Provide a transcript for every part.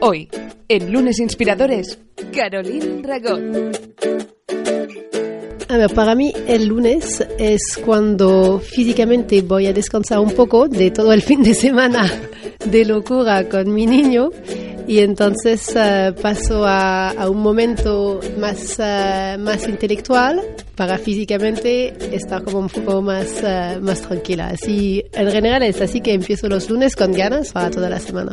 Hoy, en Lunes Inspiradores, Caroline Ragot. A ver, para mí el lunes es cuando físicamente voy a descansar un poco de todo el fin de semana de locura con mi niño y entonces uh, paso a, a, un momento más, uh, más intelectual para físicamente estar como un poco más, uh, más tranquila. Así, en general es así que empiezo los lunes con ganas para toda la semana.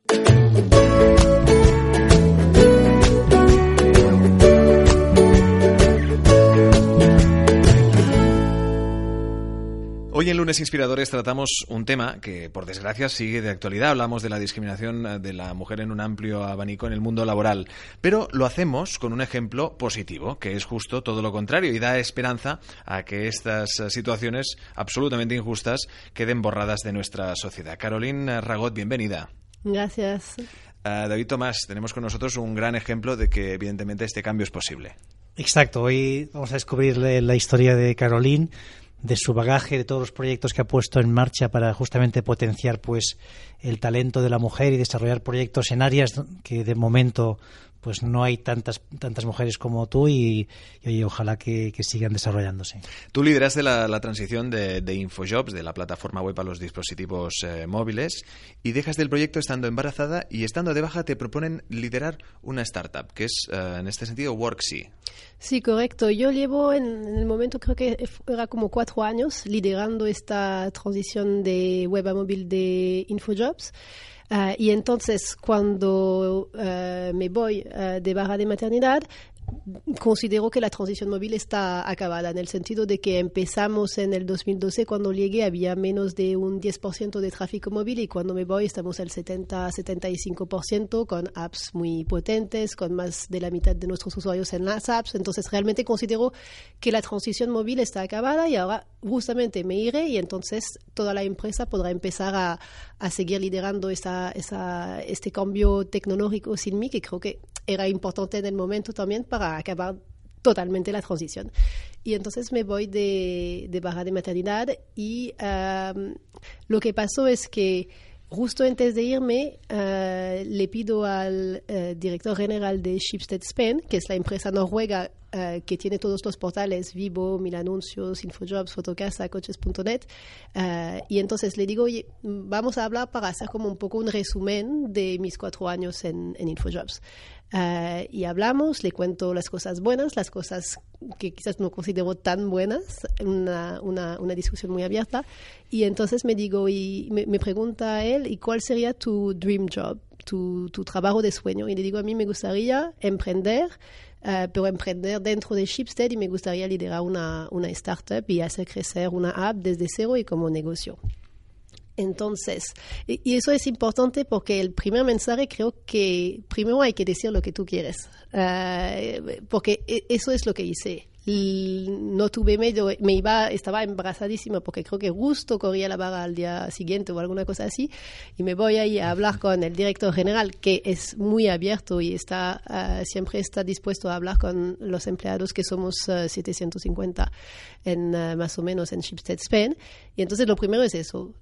Hoy en Lunes Inspiradores tratamos un tema que, por desgracia, sigue de actualidad. Hablamos de la discriminación de la mujer en un amplio abanico en el mundo laboral. Pero lo hacemos con un ejemplo positivo, que es justo todo lo contrario y da esperanza a que estas situaciones absolutamente injustas queden borradas de nuestra sociedad. Caroline Ragot, bienvenida. Gracias. Uh, David Tomás, tenemos con nosotros un gran ejemplo de que, evidentemente, este cambio es posible. Exacto. Hoy vamos a descubrir la historia de Caroline de su bagaje, de todos los proyectos que ha puesto en marcha para justamente potenciar pues el talento de la mujer y desarrollar proyectos en áreas que de momento pues no hay tantas tantas mujeres como tú y, y ojalá que, que, sigan desarrollándose. Tú lideraste la, la transición de, de, InfoJobs, de la plataforma web a los dispositivos eh, móviles, y dejas del proyecto estando embarazada y estando de baja te proponen liderar una startup, que es eh, en este sentido Worksy. Sí, correcto. Yo llevo en, en, el momento, creo que era como cuatro años, liderando esta transición de web a móvil de InfoJobs. Uh, y entonces, cuando uh, me voy uh, de baja de maternidad, considero que la transición móvil está acabada, en el sentido de que empezamos en el 2012, cuando llegué había menos de un 10% de tráfico móvil y cuando me voy estamos al 70-75% con apps muy potentes, con más de la mitad de nuestros usuarios en las apps. Entonces realmente considero que la transición móvil está acabada y ahora justamente me iré y entonces toda la empresa podrá empezar a, a seguir liderando esa, este cambio tecnológico sin mí, que creo que era importante en el momento también para acabar totalmente la transición. Y entonces me voy de, de baja de maternidad y lo que pasó es que justo antes de irme uh, le pido al uh, director general de Schibsted Spain, que es la empresa noruega uh, que tiene todos los portales, Vivo, Mil Anuncios, Infojobs, Fotocasa, Coches.net, y entonces le digo, vamos a hablar para hacer como un poco un resumen de mis cuatro años en, Infojobs. Uh, y hablamos, le cuento las cosas buenas, las cosas que quizás no considero tan buenas, una, una, una discusión muy abierta. Y entonces me digo, y me, pregunta él, ¿y cuál sería tu dream job, tu, tu trabajo de sueño? Y le digo, a mí me gustaría emprender, uh, pero emprender dentro de Shipstead y me gustaría liderar una, una startup y hacer crecer una app desde cero y como negocio. Entonces, y eso es importante porque el primer mensaje creo que primero hay que decir lo que tú quieres, uh, porque eso es lo que hice. No tuve miedo, me iba, estaba embarazadísima porque creo que justo corría la barra al día siguiente o alguna cosa así, y me voy ahí a hablar con el director general que es muy abierto y está uh, siempre está dispuesto a hablar con los empleados que somos uh, 750 en uh, más o menos en Shipstead Spain. Y entonces lo primero es eso,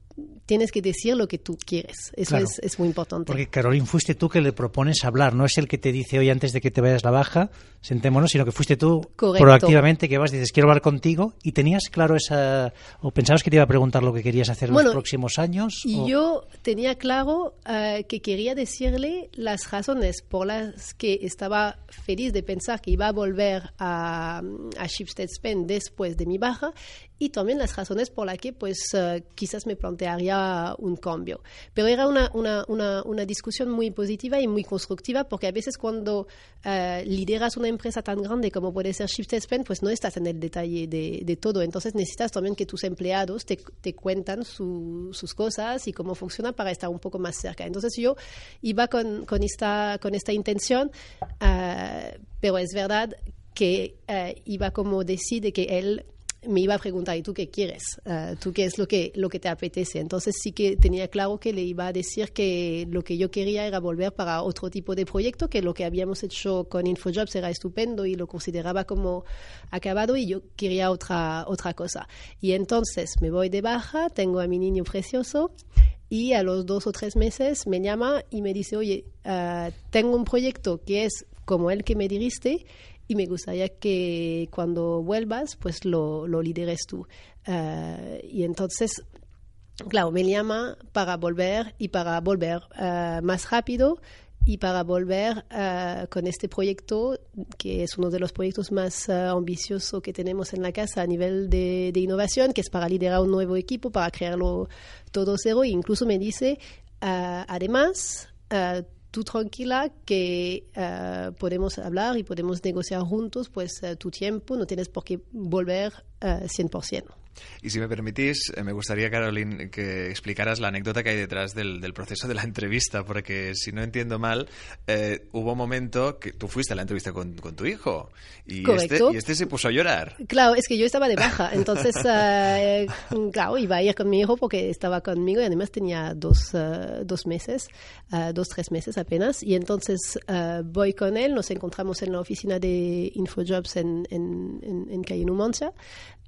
tienes que decir lo que tú quieres. Eso claro, es, es, muy importante. Porque, Carolín, fuiste tú que le propones hablar. No es el que te dice, hoy antes de que te vayas la baja, sentémonos, sino que fuiste tú Correcto. proactivamente que vas y dices, quiero hablar contigo. ¿Y tenías claro esa... o pensabas que te iba a preguntar lo que querías hacer en bueno, los próximos años? Y o... yo tenía claro uh, que quería decirle las razones por las que estaba feliz de pensar que iba a volver a, a Shipstead Spain después de mi baja y también las razones por las que pues eh, quizás me plantearía un cambio. Pero era una, una, una, una, discusión muy positiva y muy constructiva porque a veces cuando uh, lideras una empresa tan grande como puede ser Shift Spend, pues no estás en el detalle de, todo. Entonces necesitas también que tus empleados te, te cuentan su, sus cosas y cómo funciona para estar un poco más cerca. Entonces yo iba con, esta, intención, uh, pero es verdad que uh, iba como decide que él me iba a preguntar, ¿y tú qué quieres? Uh, ¿Tú qué es lo que, lo que te apetece? Entonces sí que tenía claro que le iba a decir que lo que yo quería era volver para otro tipo de proyecto, que lo que habíamos hecho con InfoJobs era estupendo y lo consideraba como acabado y yo quería otra, otra cosa. Y entonces me voy de baja, tengo a mi niño precioso y a los dos o tres meses me llama y me dice, oye, uh, tengo un proyecto que es como el que me diriste y me gustaría que cuando vuelvas, pues lo, lo lideres tú. Uh, y entonces, claro, me llama para volver y para volver uh, más rápido y para volver uh, con este proyecto, que es uno de los proyectos más ambiciosos que tenemos en la casa a nivel de, de, innovación, que es para liderar un nuevo equipo, para crearlo todo cero. E incluso me dice, además, tú tranquila que uh, podemos hablar y podemos negociar juntos, pues uh, tu tiempo, no tienes por qué volver uh, 100%. Y si me permitís, eh, me gustaría, Caroline, que explicaras la anécdota que hay detrás del, del proceso de la entrevista, porque si no entiendo mal, eh, hubo un momento que tú fuiste a la entrevista con, con tu hijo y este, y este, se puso a llorar. Claro, es que yo estaba de baja, entonces, uh, claro, iba a ir con mi hijo porque estaba conmigo y además tenía dos, uh, dos meses, uh, dos, tres meses apenas, y entonces voy con él, nos encontramos en la oficina de InfoJobs en, en, en, en Calle Numancia,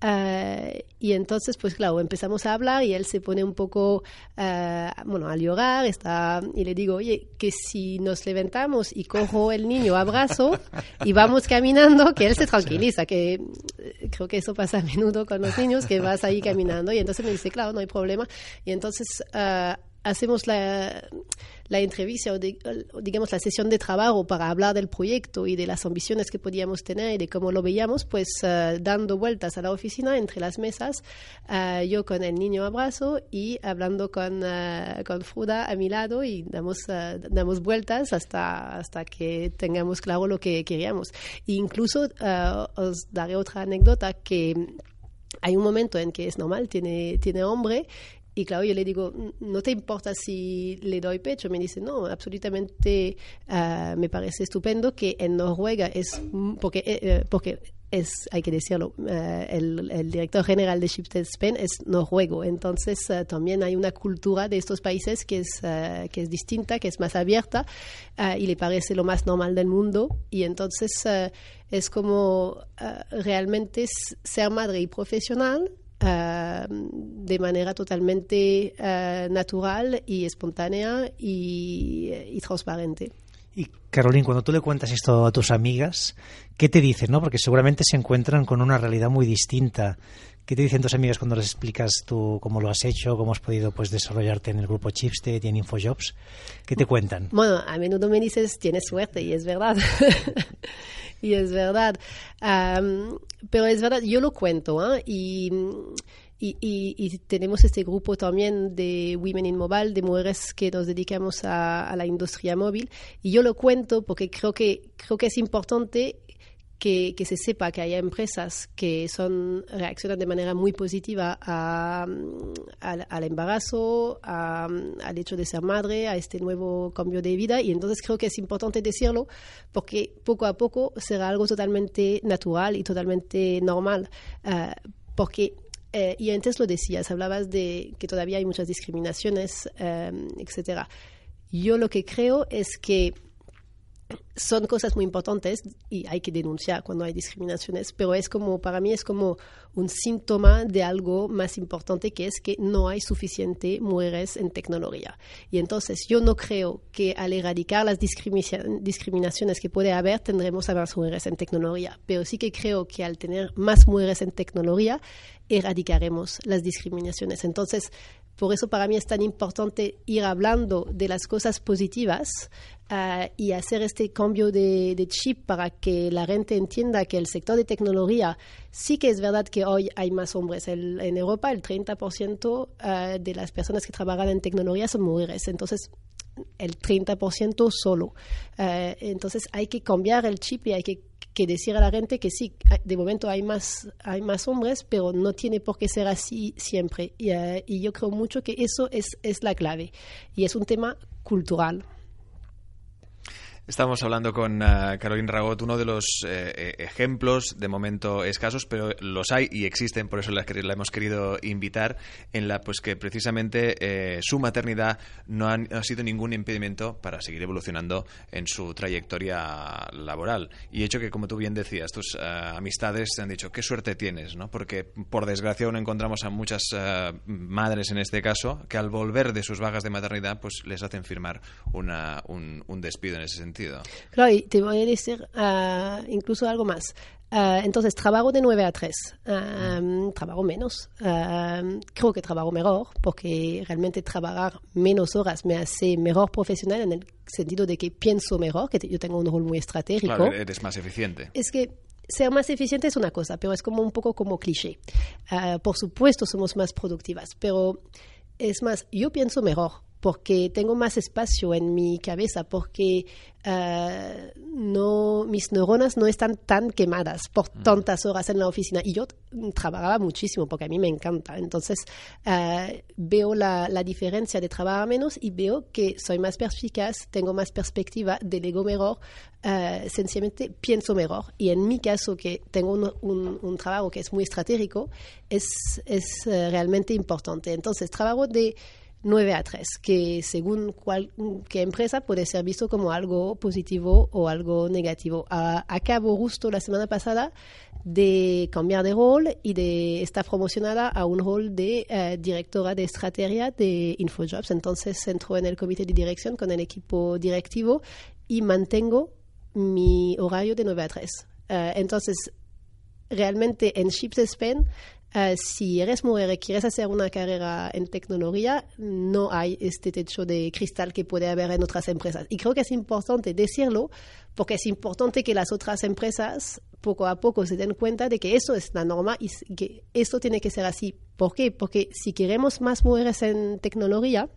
Uh, y entonces, pues claro, empezamos a hablar y él se pone un poco, uh, bueno, a llorar, está, y le digo, oye, que si nos levantamos y cojo el niño abrazo y vamos caminando, que él se tranquiliza, que eh, creo que eso pasa a menudo con los niños, que vas ahí caminando. Y entonces me dice, claro, no hay problema. Y entonces uh, hacemos la la entrevista o, digamos la sesión de trabajo para hablar del proyecto y de las ambiciones que podíamos tener y de cómo lo veíamos, pues uh, dando vueltas a la oficina entre las mesas, uh, yo con el niño abrazo y hablando con, uh, con Fruda a mi lado y damos, damos vueltas hasta, hasta que tengamos claro lo que queríamos. E incluso os daré otra anécdota que hay un momento en que es normal, tiene, tiene hombre y claro, yo le digo, ¿no te importa si le doy pecho? Me dice, no, absolutamente uh, me parece estupendo que en Noruega es, porque, eh, eh, porque es, hay que decirlo, uh, el, director general de Shifted Spain es noruego, entonces uh, también hay una cultura de estos países que es, que es distinta, que es más abierta y le parece lo más normal del mundo y entonces es como realmente ser madre y profesional Uh, de manera totalmente uh, natural y espontánea y, transparente. Y Carolín, cuando tú le cuentas esto a tus amigas, ¿qué te dicen? No? Porque seguramente se encuentran con una realidad muy distinta. ¿Qué te dicen tus amigas cuando les explicas tú cómo lo has hecho, cómo has podido pues desarrollarte en el grupo Chipstead y en InfoJobs? ¿Qué te cuentan? Bueno, a menudo me dices, tienes suerte y es verdad. y es verdad. Um, pero es verdad, yo lo cuento, ¿eh? y, y, y, y, tenemos este grupo también de Women in Mobile, de mujeres que nos dedicamos a, a, la industria móvil, y yo lo cuento porque creo que, creo que es importante que, que, se sepa que haya empresas que son reaccionan de manera muy positiva a, a, al embarazo, al hecho de ser madre, a este nuevo cambio de vida. Y entonces creo que es importante decirlo porque poco a poco será algo totalmente natural y totalmente normal. Uh, porque eh, y antes lo decías, hablabas de que todavía hay muchas discriminaciones, eh, etcétera. Yo lo que creo es que son cosas muy importantes y hay que denunciar cuando hay discriminaciones, pero es como, para mí es como un síntoma de algo más importante que es que no hay suficiente mujeres en tecnología. Y entonces yo no creo que al erradicar las discriminaciones que puede haber tendremos a más mujeres en tecnología, pero sí que creo que al tener más mujeres en tecnología erradicaremos las discriminaciones. Entonces, Por eso para mí es tan importante ir hablando de las cosas positivas uh, y hacer este cambio de, chip para que la gente entienda que el sector de tecnología sí que es verdad que hoy hay más hombres. En Europa el 30% uh, de las personas que trabajan en tecnología son mujeres. Entonces el 30% solo. Uh, entonces hay que cambiar el chip y hay que que decir a la gente que sí, de momento hay más, hay más hombres, pero no tiene por qué ser así siempre. Y, uh, y yo creo mucho que eso es, es la clave. Y es un tema cultural. Estamos hablando con uh, Caroline Ragot, uno de los eh, ejemplos, de momento escasos, pero los hay y existen, por eso la, hemos querido invitar, en la pues que precisamente eh, su maternidad no ha, no ha, sido ningún impedimento para seguir evolucionando en su trayectoria laboral. Y hecho que, como tú bien decías, tus uh, amistades te han dicho, qué suerte tienes, ¿no? Porque, por desgracia, aún encontramos a muchas madres, en este caso, que al volver de sus vagas de maternidad, pues les hacen firmar una, un, un despido en ese sentido. Claro, y te voy a decir uh, incluso algo más. Uh, entonces, trabajo de 9 a 3. Uh, trabajo menos. creo que trabajo mejor, porque realmente trabajar menos horas me hace mejor profesional en el sentido de que pienso mejor, que yo tengo un rol muy estratégico. Claro, eres más eficiente. Es que ser más eficiente es una cosa, pero es como un poco como cliché. por supuesto, somos más productivas, pero es más, yo pienso mejor porque tengo más espacio en mi cabeza, porque uh, no, mis neuronas no están tan quemadas por tantas horas en la oficina. Y yo trabajaba muchísimo porque a mí me encanta. Entonces uh, veo la, la, diferencia de trabajar menos y veo que soy más perspicaz, tengo más perspectiva, delego mejor, uh, sencillamente pienso mejor. Y en mi caso, que tengo un, un, un trabajo que es muy estratégico, es, es realmente importante. Entonces, trabajo de 9 a 3, que según qué empresa puede ser visto como algo positivo o algo negativo. A, acabo justo la semana pasada de cambiar de rol y de estar promocionada a un rol de uh, directora de estrategia de InfoJobs. Entonces entro en el comité de dirección con el equipo directivo y mantengo mi horario de 9 a 3. Uh, entonces, realmente en Chips Spain Uh, si eres mujer y quieres hacer una carrera en tecnología, no hay este techo de cristal que puede haber en otras empresas. Y creo que es importante decirlo porque es importante que las otras empresas poco a poco se den cuenta de que eso es la norma y que esto tiene que ser así. ¿Por qué? Porque si queremos más mujeres en tecnología,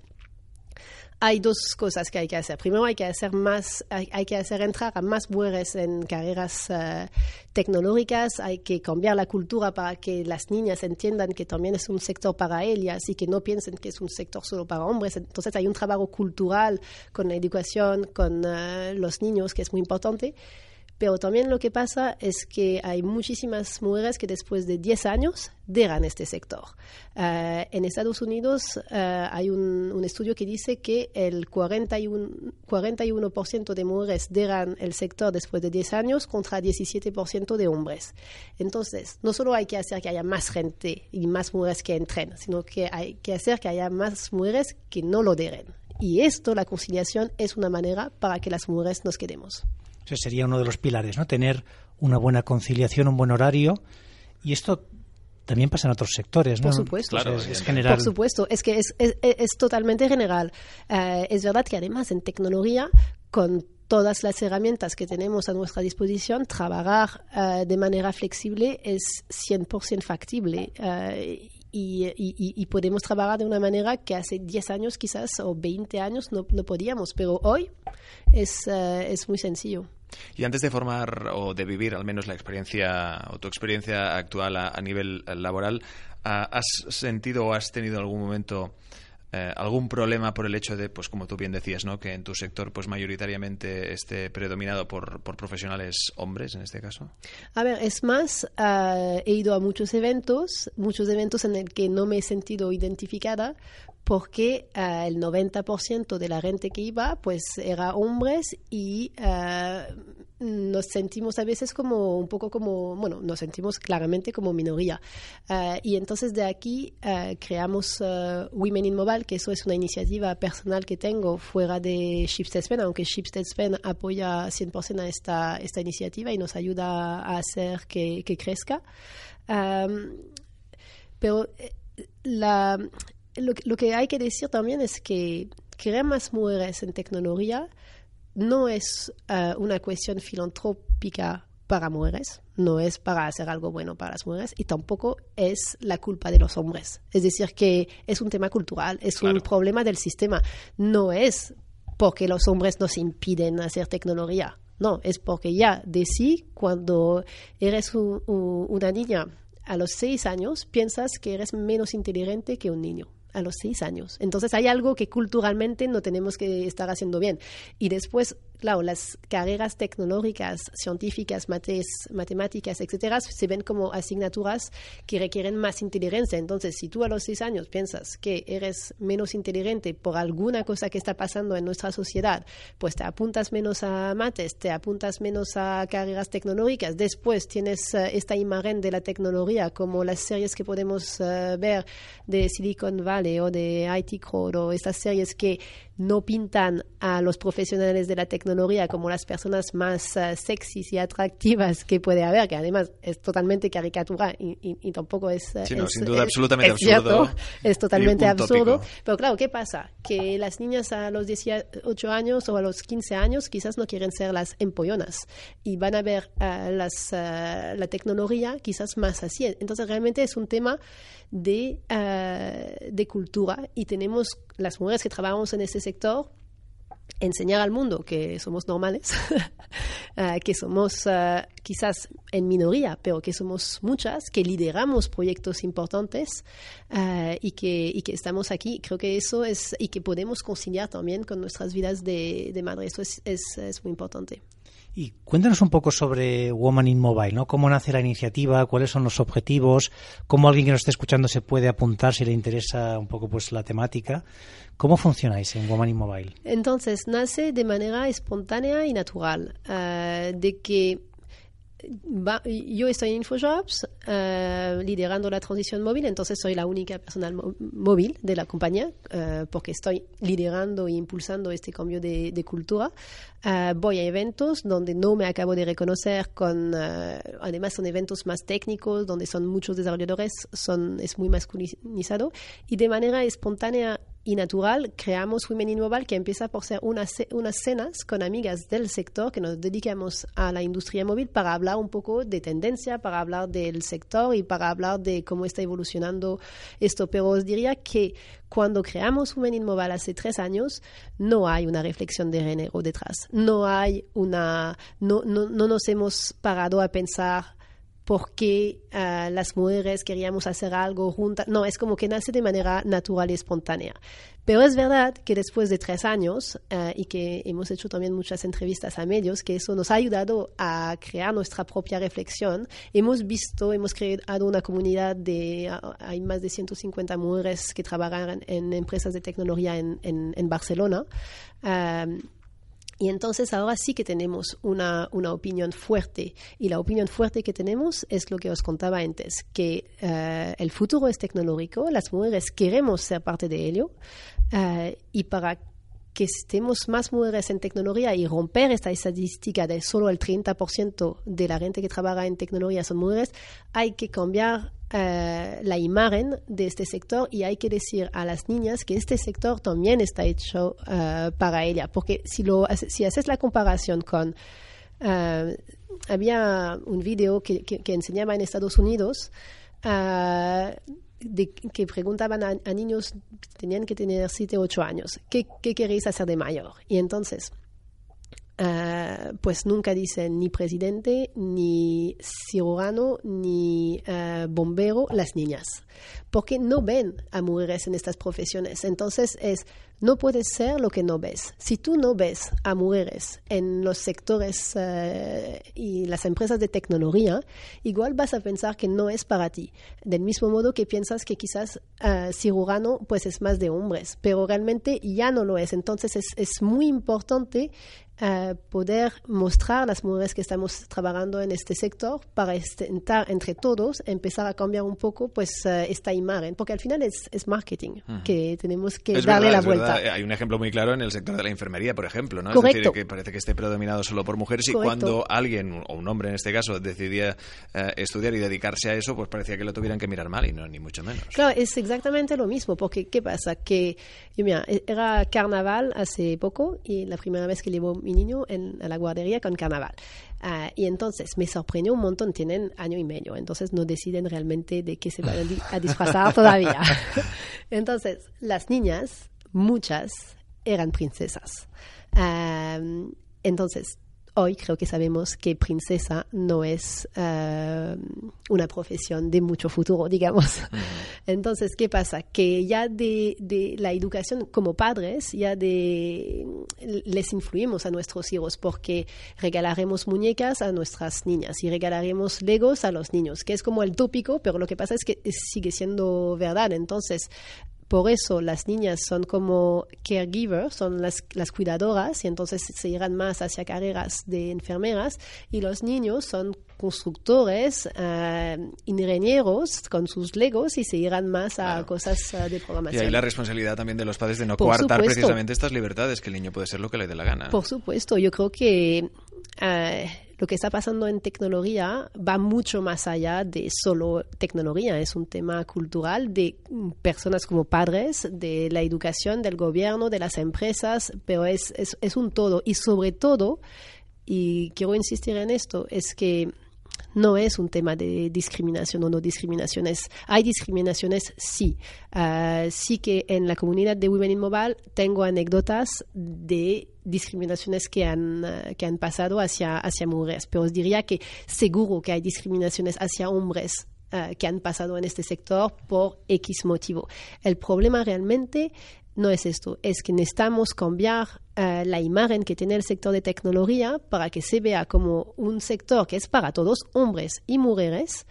hay dos cosas que hay que hacer. Primero, hay que hacer más, hay, hay que hacer entrar a más mujeres en carreras uh, tecnológicas. Hay que cambiar la cultura para que las niñas entiendan que también es un sector para ellas y que no piensen que es un sector solo para hombres. Entonces, hay un trabajo cultural con la educación, con uh, los niños, que es muy importante. Pero también lo que pasa es que hay muchísimas mujeres que después de 10 años dejan este sector. Uh, en Estados Unidos uh, hay un, un, estudio que dice que el 41%, 41 de mujeres dejan el sector después de 10 años contra 17% de hombres. Entonces, no solo hay que hacer que haya más gente y más mujeres que entren, sino que hay que hacer que haya más mujeres que no lo dejen. Y esto, la conciliación, es una manera para que las mujeres nos quedemos. Ese sería uno de los pilares, ¿no? Tener una buena conciliación, un buen horario. Y esto también pasa en otros sectores, ¿no? Por supuesto. Claro, es, es, general. Por supuesto, es que es, es, es totalmente general. Uh, es verdad que además en tecnología, con todas las herramientas que tenemos a nuestra disposición, trabajar uh, de manera flexible es 100% factible. Uh, y, y, y, podemos trabajar de una manera que hace 10 años quizás o 20 años no, podíamos, pero hoy es, uh, es muy sencillo. Y antes de formar o de vivir al menos la experiencia o tu experiencia actual a, nivel laboral, ¿has sentido o has tenido algún momento eh, algún problema por el hecho de, pues como tú bien decías, ¿no? que en tu sector pues mayoritariamente esté predominado por, por profesionales hombres en este caso? A ver, es más, uh, he ido a muchos eventos, muchos eventos en el que no me he sentido identificada porque uh, el 90% de la gente que iba pues era hombres y uh, nos sentimos a veces como un poco como, bueno, nos sentimos claramente como minoría. Uh, y entonces de aquí creamos Women in Mobile, que eso es una iniciativa personal que tengo fuera de Shipstead Spain, aunque Shipstead Spain apoya 100% a esta, esta iniciativa y nos ayuda a hacer que, que crezca. Um, pero la lo, que hay que decir también es que crear más mujeres en tecnología no es eh, una cuestión filantrópica para mujeres, no es para hacer algo bueno para las mujeres y tampoco es la culpa de los hombres. Es decir, que es un tema cultural, es un problema del sistema. No es porque los hombres nos impiden hacer tecnología. No, es porque ya de sí, cuando eres una niña a los seis años, piensas que eres menos inteligente que un niño a los seis años. Entonces hay algo que culturalmente no tenemos que estar haciendo bien. Y después claro, las carreras tecnológicas, científicas, matemáticas, etcétera, se ven como asignaturas que requieren más inteligencia. Entonces, si tú a los seis años piensas que eres menos inteligente por alguna cosa que está pasando en nuestra sociedad, pues te apuntas menos a mates, te apuntas menos a carreras tecnológicas. Después tienes eh, esta imagen de la tecnología, como las series que podemos eh, ver de Silicon Valley o de IT Crowd o estas series que no pintan a los profesionales de la tecnología como las personas más uh, sexys y atractivas que puede haber, que además es totalmente caricatura y, y, tampoco es, sí, no, sin duda absolutamente absurdo. es totalmente absurdo. Pero claro, ¿qué pasa? Que las niñas a los 18 años o a los 15 años quizás no quieren ser las empollonas y van a ver uh, las, uh, la tecnología quizás más así. Entonces realmente es un tema de, de cultura y tenemos las mujeres que trabajamos en ese sector enseñar al mundo que somos normales, eh, que somos eh, quizás en minoría, pero que somos muchas, que lideramos proyectos importantes eh, y, que, y que estamos aquí. Creo que eso es, y que podemos conciliar también con nuestras vidas de, de madre. Eso es, es, es muy importante. Y cuéntanos un poco sobre Woman in Mobile, ¿no? ¿Cómo nace la iniciativa? ¿Cuáles son los objetivos? ¿Cómo alguien que nos esté escuchando se puede apuntar si le interesa un poco pues la temática? ¿Cómo funcionáis en Woman in Mobile? Entonces, nace de manera espontánea y natural, uh, de que yo estoy en InfoJobs uh, liderando la transición móvil, entonces soy la única persona móvil de la compañía uh, porque estoy liderando e impulsando este cambio de, de cultura. Uh, voy a eventos donde no me acabo de reconocer con, además son eventos más técnicos, donde son muchos desarrolladores, son, es muy masculinizado y de manera espontánea y natural, creamos Women in Mobile, que empieza por ser unas, unas cenas con amigas del sector que nos dedicamos a la industria móvil para hablar un poco de tendencia, para hablar del sector y para hablar de cómo está evolucionando esto. Pero os diría que cuando creamos Women in Mobile hace tres años, no hay una reflexión de género detrás. No hay una, no, no, no nos hemos parado a pensar por qué uh, las mujeres queríamos hacer algo juntas. No, es como que nace de manera natural y espontánea. Pero es verdad que después de tres años, uh, y que hemos hecho también muchas entrevistas a medios, que eso nos ha ayudado a crear nuestra propia reflexión. Hemos visto, hemos creado una comunidad de, uh, hay más de 150 mujeres que trabajan en, empresas de tecnología en, Barcelona. Y entonces ahora sí que tenemos una, una, opinión fuerte. Y la opinión fuerte que tenemos es lo que os contaba antes, que uh, el futuro es tecnológico, las mujeres queremos ser parte de ello. Uh, y para que estemos más mujeres en tecnología y romper esta estadística de solo el 30% de la gente que trabaja en tecnología son mujeres, hay que cambiar uh, la imagen de este sector y hay que decir a las niñas que este sector también está hecho uh, para ella. Porque si, lo, si haces la comparación con... Uh, había un video que, que, enseñaba en Estados Unidos de, que preguntaban a, a, niños, tenían que tener 7 o 8 años, ¿qué, ¿qué, queréis hacer de mayor? Y entonces, uh, pues nunca dicen ni presidente, ni cirujano, ni uh, bombero, las niñas, porque no ven a mujeres en estas profesiones. Entonces es no puedes ser lo que no ves. Si tú no ves a mujeres en los sectores uh, y las empresas de tecnología, igual vas a pensar que no es para ti. Del mismo modo que piensas que quizás uh, cirujano pues es más de hombres, pero realmente ya no lo es. Entonces es, es muy importante Uh, poder mostrar las mujeres que estamos trabajando en este sector para intentar entre todos empezar a cambiar un poco pues uh, esta imagen porque al final es, es marketing uh -huh. que tenemos que es darle verdad, la vuelta verdad. Hay un ejemplo muy claro en el sector de la enfermería, por ejemplo, ¿no? Correcto. Es decir, que parece que esté predominado solo por mujeres y cuando alguien, o un hombre en este caso, decidía eh, estudiar y dedicarse a eso, pues parecía que lo tuvieran que mirar mal y no, ni mucho menos. Claro, es exactamente lo mismo, porque ¿qué pasa? Que, yo mira, e-, era carnaval hace poco y la primera vez que llevo mi niño en, a la guardería con carnaval. Ah, y entonces me sorprendió un montón, tienen año y medio, entonces no deciden realmente de qué se van a disfrazar todavía. entonces, las niñas, muchas, eran princesas. Ah, entonces, hoy creo que sabemos que princesa no es eh, una profesión de mucho futuro, digamos. Entonces, ¿qué pasa? Que ya de, de, la educación como padres, ya de les influimos a nuestros hijos porque regalaremos muñecas a nuestras niñas y regalaremos legos a los niños, que es como el tópico, pero lo que pasa es que sigue siendo verdad. Entonces, por eso las niñas son como caregivers, son las, las cuidadoras y entonces se irán más hacia carreras de enfermeras y los niños son constructores, uh, ingenieros con sus legos y se irán más a cosas uh, de programación. Y hay la responsabilidad también de los padres de no coartar precisamente estas libertades, que el niño puede ser lo que le dé la gana. Por supuesto, yo creo que uh, lo que está pasando en tecnología va mucho más allá de solo tecnología, es un tema cultural de personas como padres, de la educación, del gobierno, de las empresas, pero es, es, un todo. Y sobre todo, y quiero insistir en esto, es que no es un tema de discriminación o no discriminaciones. Hay discriminaciones, sí. Uh, sí que en la comunidad de Women in Mobile tengo anécdotas de discriminaciones que han, uh, que han pasado hacia, hacia mujeres, pero os diría que seguro que hay discriminaciones hacia hombres uh, que han pasado en este sector por X motivo. El problema realmente no es esto, es que necesitamos cambiar uh, la imagen que tiene el sector de tecnología para que se vea como un sector que es para todos, hombres y mujeres,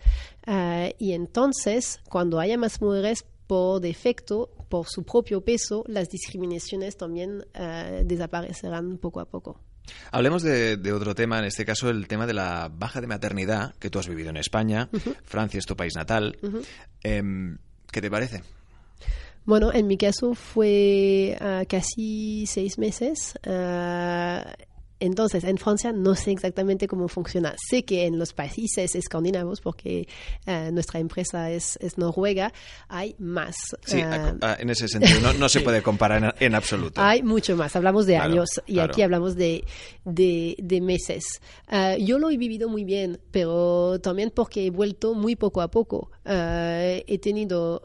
uh, y entonces cuando haya más mujeres, por defecto, por su propio peso, las discriminaciones también uh, desaparecerán poco a poco. Hablemos de, de, otro tema, en este caso el tema de la baja de maternidad que tú has vivido en España. -huh. Francia es tu país natal. -huh. eh, ¿Qué te parece? Bueno, en mi caso fue uh, casi seis meses. Uh, entonces, en Francia no sé exactamente cómo funciona. Sé que en los países escandinavos, porque uh, nuestra empresa es, es, noruega, hay más. Sí, en ese sentido, no, no se puede comparar en, en, absoluto. Hay mucho más. Hablamos de claro, años y claro. aquí hablamos de, de, de meses. yo lo he vivido muy bien, pero también porque he vuelto muy poco a poco. he tenido,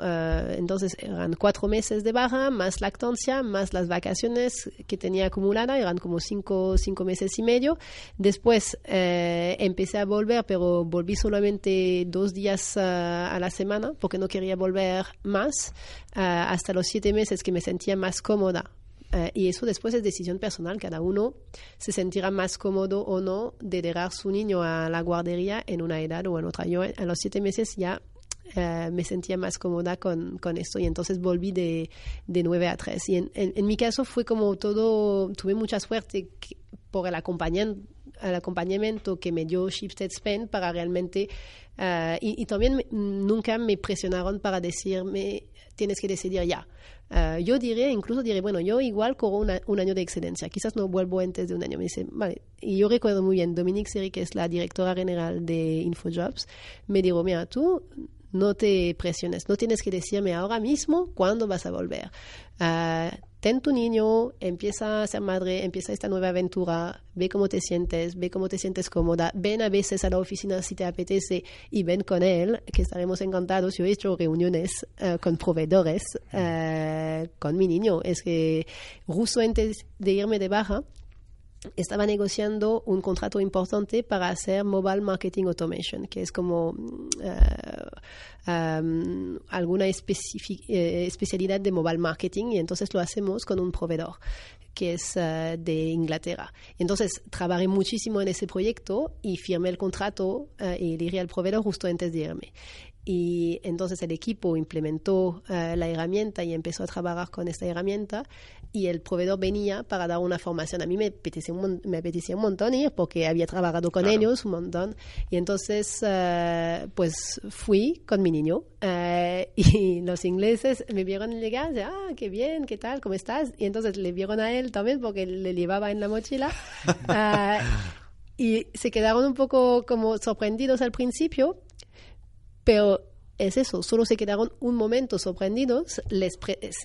entonces, eran cuatro meses de baja, más lactancia, más las vacaciones que tenía acumulada, eran como cinco, cinco meses y medio. Después eh, empecé a volver, pero volví solamente dos días uh, a la semana porque no quería volver más uh, hasta los siete meses que me sentía más cómoda. Uh, y eso después es decisión personal, cada uno se sentirá más cómodo o no de dejar su niño a la guardería en una edad o en otra. Yo a los siete meses ya Uh, me sentía más cómoda con, con, esto y entonces volví de, de 9 a 3. Y en, en, en, mi caso fue como todo, tuve mucha suerte que, por el, el, acompañamiento que me dio Shipstead Spain para realmente, uh, y, y, también me, nunca me presionaron para decirme, tienes que decidir ya. Uh, yo diré, incluso diré, bueno, yo igual corro una, un año de excedencia, quizás no vuelvo antes de un año. Me dice, vale, y yo recuerdo muy bien, Dominique Seri, que es la directora general de InfoJobs, me dijo, mira, tú no te presiones, no tienes que decirme ahora mismo cuándo vas a volver. Uh, ten tu niño, empieza a ser madre, empieza esta nueva aventura, ve cómo te sientes, ve cómo te sientes cómoda, ven a veces a la oficina si te apetece y ven con él, que estaremos encantados. Yo he hecho reuniones uh, con proveedores uh, con mi niño. Es que justo antes de irme de baja, estaba negociando un contrato importante para hacer Mobile Marketing Automation, que es como uh, um, alguna eh, especialidad de mobile marketing y entonces lo hacemos con un proveedor que es uh, de Inglaterra. Entonces trabajé muchísimo en ese proyecto y firmé el contrato uh, y elegí al proveedor justo antes de irme. y entonces el equipo implementó la herramienta y empezó a trabajar con esta herramienta y el proveedor venía para dar una formación. A mí me apetecía un, me apetecía un montón ir porque había trabajado con ellos un montón. Y entonces, eh, pues fui con mi niño eh, y los ingleses me vieron llegar, y, ah, qué bien, qué tal, cómo estás. Y entonces le vieron a él también porque le llevaba en la mochila. Eh, y se quedaron un poco como sorprendidos al principio, pero es eso, solo se quedaron un momento sorprendidos, les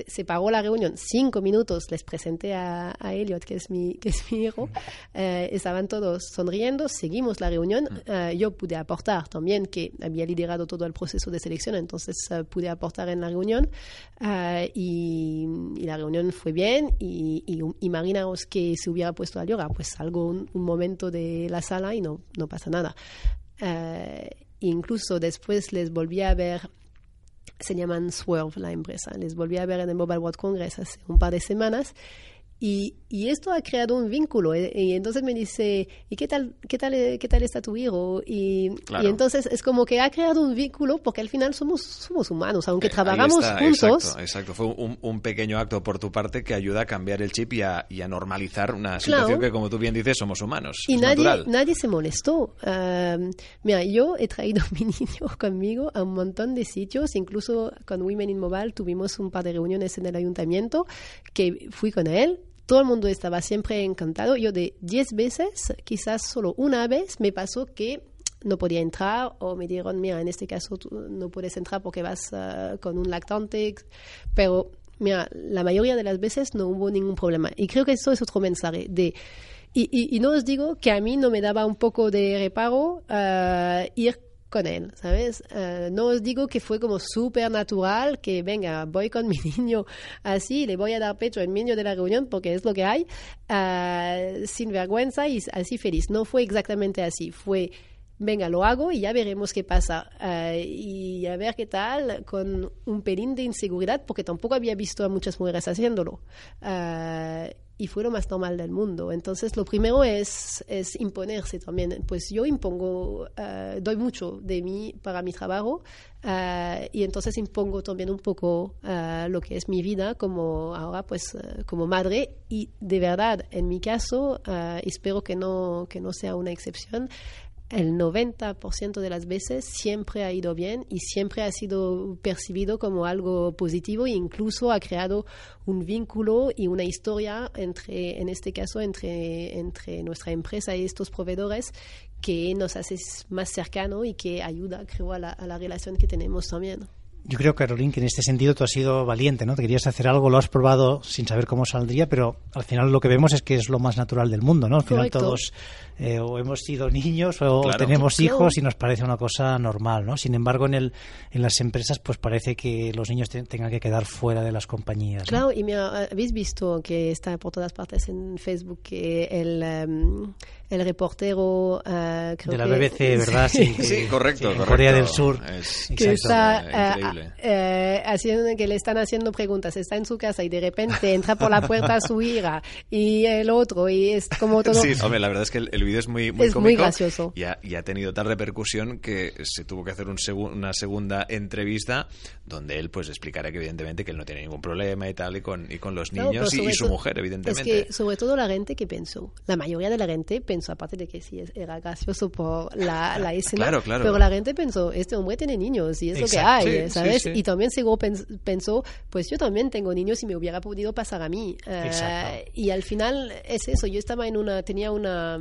se, pagó la reunión, cinco minutos, les presenté a, a Elliot, que es mi, que es mi hijo, eh, estaban todos sonriendo, seguimos la reunión, mm. eh, yo pude aportar también, que había liderado todo el proceso de selección, entonces eh, pude aportar en la reunión. Y, la reunión fue bien. Y, y, imaginaos que se hubiera puesto a llorar, pues salgo un, un, momento de la sala y no, no pasa nada incluso después les volví a ver se llaman Swerve la empresa. Les volví a ver en el Mobile World Congress hace un par de semanas y, y, esto ha creado un vínculo. ¿eh? Y entonces me dice, ¿y qué tal, qué tal, qué tal está tu hijo? Y, y, entonces es como que ha creado un vínculo porque al final somos, somos humanos, aunque eh, trabajamos juntos. Exacto, exacto. Fue un, un, pequeño acto por tu parte que ayuda a cambiar el chip y a, y a normalizar una situación que, como tú bien dices, somos humanos. Y nadie, nadie se molestó. mira, yo he traído a mi niño conmigo a un montón de sitios, incluso con Women in Mobile tuvimos un par de reuniones en el ayuntamiento que fui con él todo el mundo estaba siempre encantado. Yo de 10 veces, quizás solo una vez me pasó que no podía entrar o me dijeron, mira, en este caso no puedes entrar porque vas uh, con un lactante, pero mira, la mayoría de las veces no hubo ningún problema. Y creo que eso es otro mensaje de... Y no os digo que a mí no me daba un poco de reparo uh, ir con él, ¿sabes? Eh, no os digo que fue como súper natural, que venga, voy con mi niño así, le voy a dar pecho en medio de la reunión porque es lo que hay, uh, sin vergüenza y así feliz. No fue exactamente así, fue venga, lo hago y ya veremos qué pasa. Uh, y a ver qué tal, con un pelín de inseguridad, porque tampoco había visto a muchas mujeres haciéndolo. Y fue lo más normal del mundo. Entonces, lo primero es, es imponerse también. Pues yo impongo, uh, doy mucho de mí para mi trabajo uh, y entonces impongo también un poco uh, lo que es mi vida como ahora, pues como madre. Y de verdad, en mi caso, espero que no, que no sea una excepción el 90% de las veces siempre ha ido bien y siempre ha sido percibido como algo positivo e incluso ha creado un vínculo y una historia entre, en este caso, entre, entre nuestra empresa y estos proveedores que nos hace más cercano y que ayuda, creo, a la, a la relación que tenemos también. Yo creo, Caroline, que en este sentido tú has sido valiente, ¿no? Te querías hacer algo, lo has probado sin saber cómo saldría, pero al final lo que vemos es que es lo más natural del mundo, ¿no? Al final todos eh, o hemos sido niños o tenemos hijos y nos parece una cosa normal, ¿no? Sin embargo, en, el, en las empresas pues parece que los niños tengan que quedar fuera de las compañías. Claro, y mira, habéis visto que está por todas partes en Facebook que el... Em, el reportero uh, de la BBC, ¿verdad? Sí, sí, correcto, correcto. Corea del Sur. que está uh, haciendo, que le están haciendo preguntas. Está en su casa y de repente entra por la puerta su hija y el otro y es como todo. Sí, hombre, la verdad es que el, el vídeo es muy muy es muy gracioso y ha, y ha, tenido tal repercusión que se tuvo que hacer un segu una segunda entrevista donde él pues explicará que evidentemente que él no tiene ningún problema y tal y con y con los niños no, y, y, su mujer evidentemente. Es que sobre todo la gente que pensó, la mayoría de la gente pensó aparte de que sí era gracioso por la, la escena, claro, claro. pero la gente pensó, este hombre tiene niños y es lo que hay, ¿sabes? Y también seguro pensó, pues yo también tengo niños y me hubiera podido pasar a mí. Uh, y al final es eso, yo estaba en una, tenía una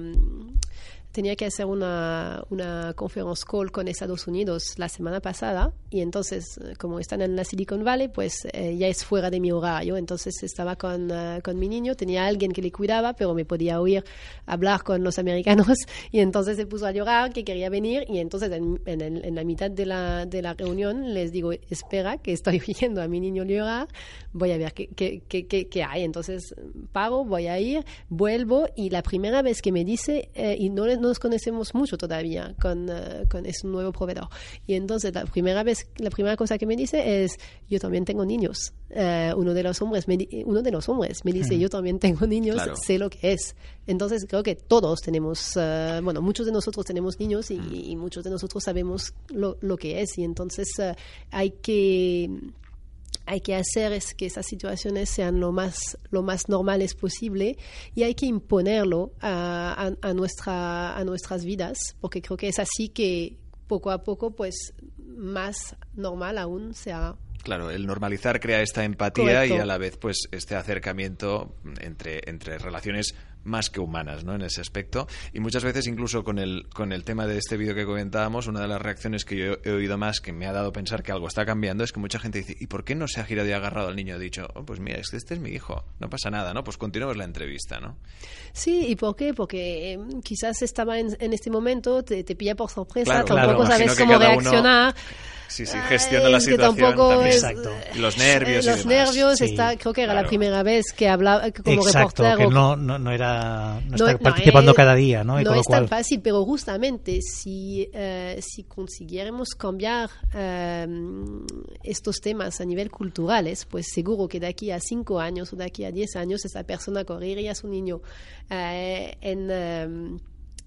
tenía que hacer una, una conference call con Estados Unidos la semana pasada y entonces, eh, como están en la Silicon Valley, pues eh, ya es fuera de mi horario. Entonces estaba con, uh, con mi niño, tenía alguien que le cuidaba, pero me podía oír hablar con los americanos y entonces se puso a llorar que quería venir y entonces en, en, en la mitad de la, de la reunión les digo, espera, que estoy oyendo a mi niño llorar, voy a ver qué, qué, qué, qué, hay. Entonces paro, voy a ir, vuelvo y la primera vez que me dice, eh, y no, nos conocemos mucho todavía con, eh, con ese nuevo proveedor. Y entonces la primera vez, la primera cosa que me dice es, yo también tengo niños. Eh, uno de los hombres, me, uno de los hombres me dice, yo también tengo niños, sé lo que es. Entonces creo que todos tenemos, eh, bueno, muchos de nosotros tenemos niños y, y, muchos de nosotros sabemos lo, lo que es. Y entonces hay que hay que hacer es que esas situaciones sean lo más, lo más normales posible y hay que imponerlo a, a, nuestra, a nuestras vidas, porque creo que es así que poco a poco, pues más normal aún se hará. Claro, el normalizar crea esta empatía y a la vez pues este acercamiento entre, entre relaciones más que humanas, ¿no? En ese aspecto. Y muchas veces, incluso con el, con el tema de este vídeo que comentábamos, una de las reacciones que yo he oído más que me ha dado pensar que algo está cambiando es que mucha gente dice, ¿y por qué no se ha girado y agarrado al niño? Ha dicho, oh, pues mira, este, este es mi hijo, no pasa nada, ¿no? Pues continuemos la entrevista, ¿no? Sí, ¿y por qué? Porque em, quizás estaba en, este momento, te, te, pilla por sorpresa, tampoco sabes cómo reaccionar. Sí, sí, gestiona la situación Exacto. Los nervios. los nervios, está, creo que era la primera vez que hablaba como Exacto, que no, no, no era no, está participando cada día, ¿no? no es tan fácil, pero justamente si, eh, si consiguiéramos cambiar eh, estos temas a nivel culturales, pues seguro que de aquí a cinco años o de aquí a diez años esa persona correría a su niño eh, en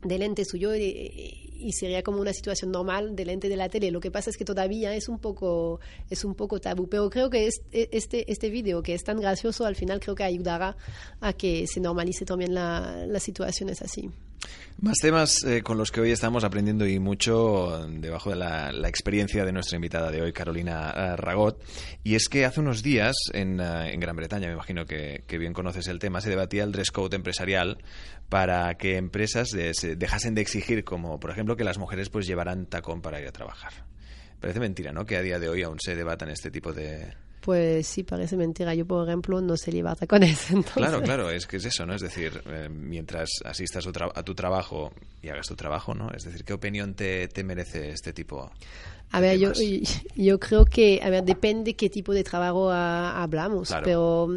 delante suyo y, sería como una situación normal delante de la tele. Lo que pasa es que todavía es un poco, es un poco tabú, pero creo que este, este vídeo que es tan gracioso al final creo que ayudará a que se normalice también la, las situaciones así. Más temas eh, con los que hoy estamos aprendiendo y mucho debajo de la, experiencia de nuestra invitada de hoy, Carolina eh, Ragot. Y es que hace unos días en, eh, en Gran Bretaña, me imagino que, bien conoces el tema, se debatía el dress code empresarial para que empresas dejasen de exigir, como por ejemplo, que las mujeres pues llevaran tacón para ir a trabajar. Parece mentira, ¿no? Que a día de hoy aún se debatan este tipo de, pues sí, parece mentira. Yo, por ejemplo, no sé llevar tacones. Entonces... Claro, claro, es que es eso, ¿no? Es decir, eh, mientras asistas a tu trabajo y hagas tu trabajo, ¿no? Es decir, ¿qué opinión te, te merece este tipo? A ver, yo, yo creo que, a ver, depende qué tipo de trabajo hablamos, pero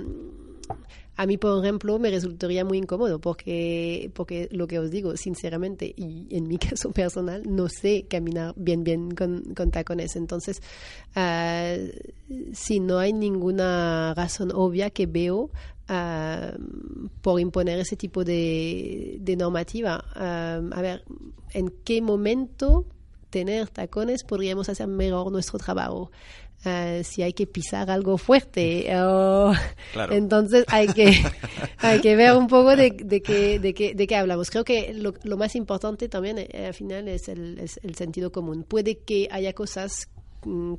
a mí, por ejemplo, me resultaría muy incómodo porque, porque lo que os digo, sinceramente, y en mi caso personal, no sé caminar bien, bien con, con tacones. Entonces, uh, si no hay ninguna razón obvia que veo uh, por imponer ese tipo de, de normativa, uh, a ver, ¿en qué momento tener tacones podríamos hacer mejor nuestro trabajo? Eh, si hay que pisar algo fuerte. Entonces hay que, hay que ver un poco de, de, qué, de, qué, de qué hablamos. Creo que lo, lo más importante también eh, al final es el, es el sentido común. Puede que haya cosas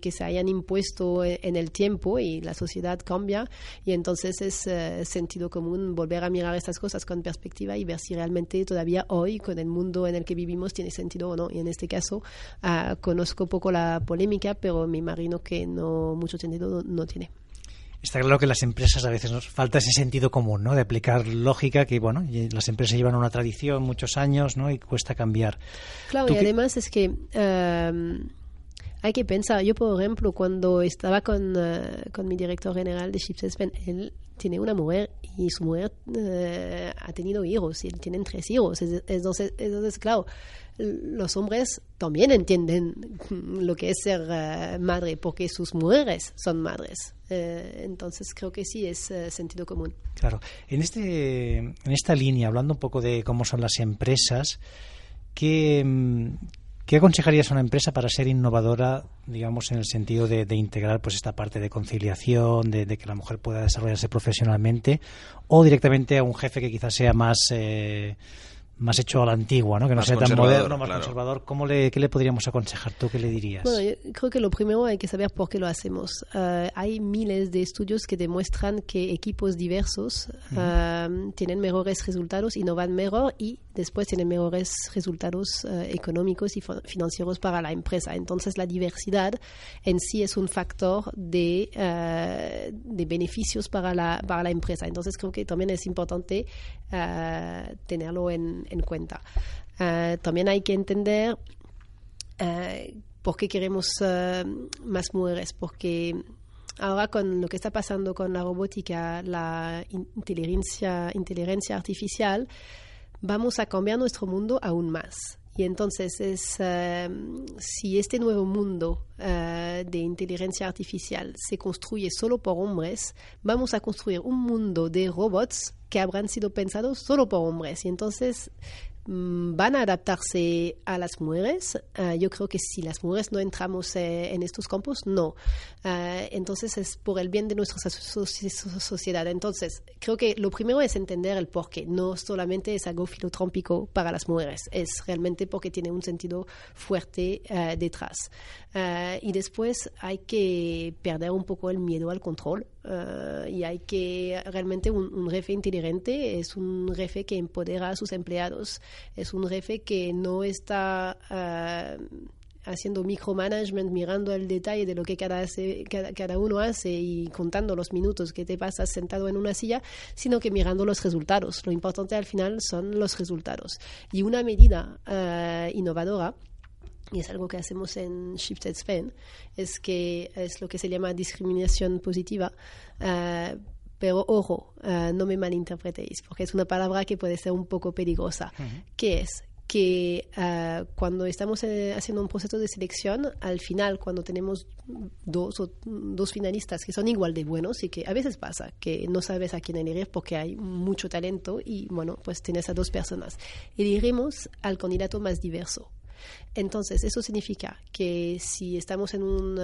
que se hayan impuesto e, en el tiempo y la sociedad cambia y entonces es eh, sentido común volver a mirar estas cosas con perspectiva y ver si realmente todavía hoy con el mundo en el que vivimos tiene sentido o no y en este caso uh, conozco poco la polémica pero me imagino que no mucho sentido no, tiene. Está claro que las empresas a veces nos falta ese sentido común, ¿no? De aplicar lógica que, bueno, las empresas llevan una tradición muchos años, ¿no? Y cuesta cambiar. Claro, y además es que uh, hay que pensar, yo por ejemplo, cuando estaba con, uh, con mi director general de Chips él tiene una mujer y su mujer uh, ha tenido hijos y tienen tres hijos. Entonces, claro, los hombres también entienden lo que es ser uh, madre porque sus mujeres son madres. entonces creo que sí es sentido común. Claro. En, este, en esta línea, hablando un poco de cómo son las empresas, ¿qué, mm, ¿Qué aconsejarías a una empresa para ser innovadora, digamos, en el sentido de, integrar pues esta parte de conciliación, de, que la mujer pueda desarrollarse profesionalmente, o directamente a un jefe que quizás sea más eh, más hecho a la antigua, ¿no? que no sea tan moderno, más conservador. ¿Cómo le, ¿Qué le podríamos aconsejar? ¿Tú qué le dirías? Bueno, yo creo que lo primero hay que saber por qué lo hacemos. Uh, hay miles de estudios que demuestran que equipos diversos uh, tienen mejores resultados, innovan mejor y después tienen mejores resultados uh, económicos y financieros para la empresa. Entonces la diversidad en sí es un factor de, de beneficios para la, para la empresa. Entonces creo que también es importante tenerlo en en cuenta. Eh, también hay que entender eh, por qué queremos eh, más mujeres, porque ahora con lo que está pasando con la robótica, la inteligencia, inteligencia artificial, vamos a cambiar nuestro mundo aún más. Y entonces es em, si este nuevo mundo eh, de inteligencia artificial se construye solo por hombres, vamos a construir un mundo de robots que habrán sido pensados solo por hombres. Y entonces Mm, van a adaptarse a las mujeres. Ah, yo creo que si las mujeres no entramos eh, en estos campos, no. Ah, entonces es por el bien de nuestra sociedad. Entonces, creo que lo primero es entender el porqué. No solamente es algo filotrópico para las mujeres, es realmente porque tiene un sentido fuerte ah, detrás. Y después hay que perder un poco el miedo al control. y hay que realmente un, jefe inteligente es un jefe que empodera a sus empleados es un jefe que no está uh, haciendo micromanagement, mirando el detalle de lo que cada, cada, uno hace y contando los minutos que te pasas sentado en una silla, sino que mirando los resultados. Lo importante al final son los resultados. Y una medida uh, innovadora y es algo que hacemos en Shifted Spain, es que es lo que se llama discriminación positiva. Uh, pero ojo, uh, no me malinterpretéis, porque es una palabra que puede ser un poco peligrosa. Uh -huh. ¿Qué es? que uh, cuando estamos eh, haciendo un proceso de selección, al final, cuando tenemos dos, o, dos finalistas que son igual de buenos y que a veces pasa que no sabes a quién elegir porque hay mucho talento y bueno, pues tienes a dos personas, elegimos al candidato más diverso. Entonces, eso significa que si estamos en un,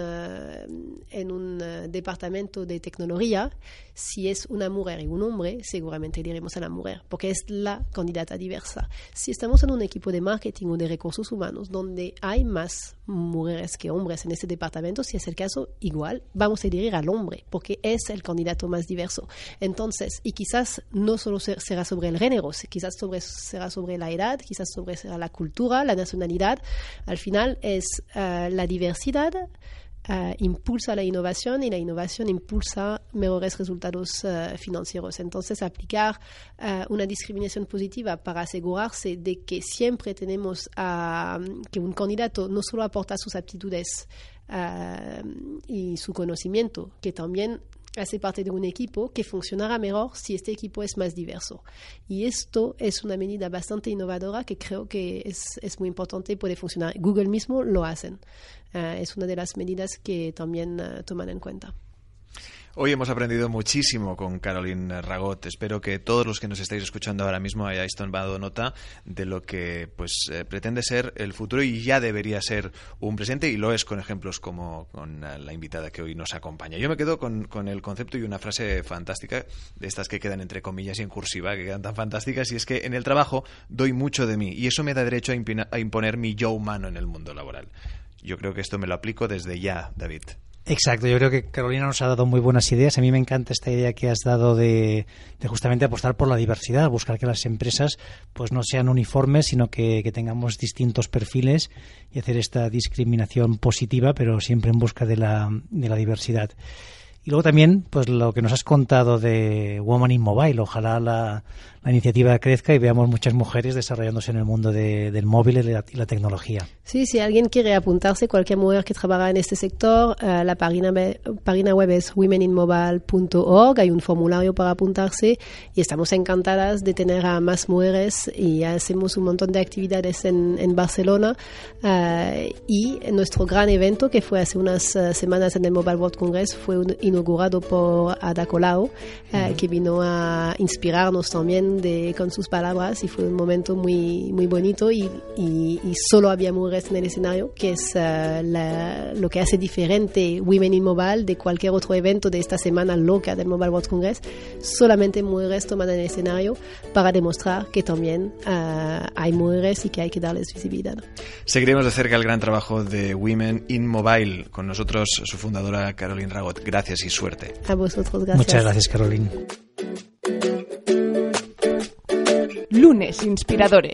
en un uh, departamento de tecnología, si es una mujer y un hombre, seguramente diremos a la mujer, porque es la candidata diversa. Si estamos en un equipo de marketing o de recursos humanos donde hay más mujeres que hombres en ese departamento, si es el caso, igual vamos a dirigir al hombre, porque es el candidato más diverso. Entonces, y quizás no solo será sobre el género, quizás sobre, será sobre la edad, quizás sobre será la cultura, la nacionalidad. Al final es uh, la diversidad Uh, impulsa la innovación y la innovación impulsa mejores resultados uh, financieros. Entonces, aplicar una discriminación positiva para asegurarse de que siempre tenemos que un candidato no solo aporta sus aptitudes y su conocimiento, que también hace parte de un equipo que funcionará mejor si este equipo es más diverso. Y esto es una medida bastante innovadora que creo que es, muy importante puede funcionar. Google mismo lo hacen. Uh, es una de las medidas que también uh, toman en cuenta. Hoy hemos aprendido muchísimo con Caroline Ragot. Espero que todos los que nos estáis escuchando ahora mismo hayáis tomado nota de lo que pues eh, pretende ser el futuro y ya debería ser un presente y lo es con ejemplos como con la invitada que hoy nos acompaña. Yo me quedo con, con el concepto y una frase fantástica de estas que quedan entre comillas y en cursiva, que quedan tan fantásticas, y es que en el trabajo doy mucho de mí y eso me da derecho a, a imponer mi yo humano en el mundo laboral. Yo creo que esto me lo aplico desde ya, David. Exacto, yo creo que Carolina nos ha dado muy buenas ideas. A mí me encanta esta idea que has dado de, de justamente apostar por la diversidad, buscar que las empresas pues no sean uniformes, sino que, tengamos distintos perfiles y hacer esta discriminación positiva, pero siempre en busca de la, de la diversidad. Y luego también, pues lo que nos has contado de Woman in Mobile. Ojalá la, la iniciativa crezca y veamos muchas mujeres desarrollándose en el mundo de, del móvil y la, y la, tecnología. Sí, si alguien quiere apuntarse, cualquier mujer que trabaja en este sector, uh, la página, página web es womeninmobile.org. Hay un formulario para apuntarse y estamos encantadas de tener a más mujeres y hacemos un montón de actividades en, en Barcelona. Uh, y nuestro gran evento, que fue hace unas uh, semanas en el Mobile World Congress, fue un, inaugurado por Ada Colau, -huh. que vino a inspirarnos también de, con sus palabras y fue un momento muy, muy bonito y, y, y solo había mujeres en el escenario, que es uh, la, lo que hace diferente Women in Mobile de cualquier otro evento de esta semana loca del Mobile World Congress. Solamente mujeres toman el escenario para demostrar que también uh, hay mujeres y que hay que darles visibilidad. Seguiremos de cerca el gran trabajo de Women in Mobile. Con nosotros su fundadora Caroline Ragot. Gracias y suerte. A vosotros, gracias. Muchas gracias, Caroline. Lunes Inspiradores.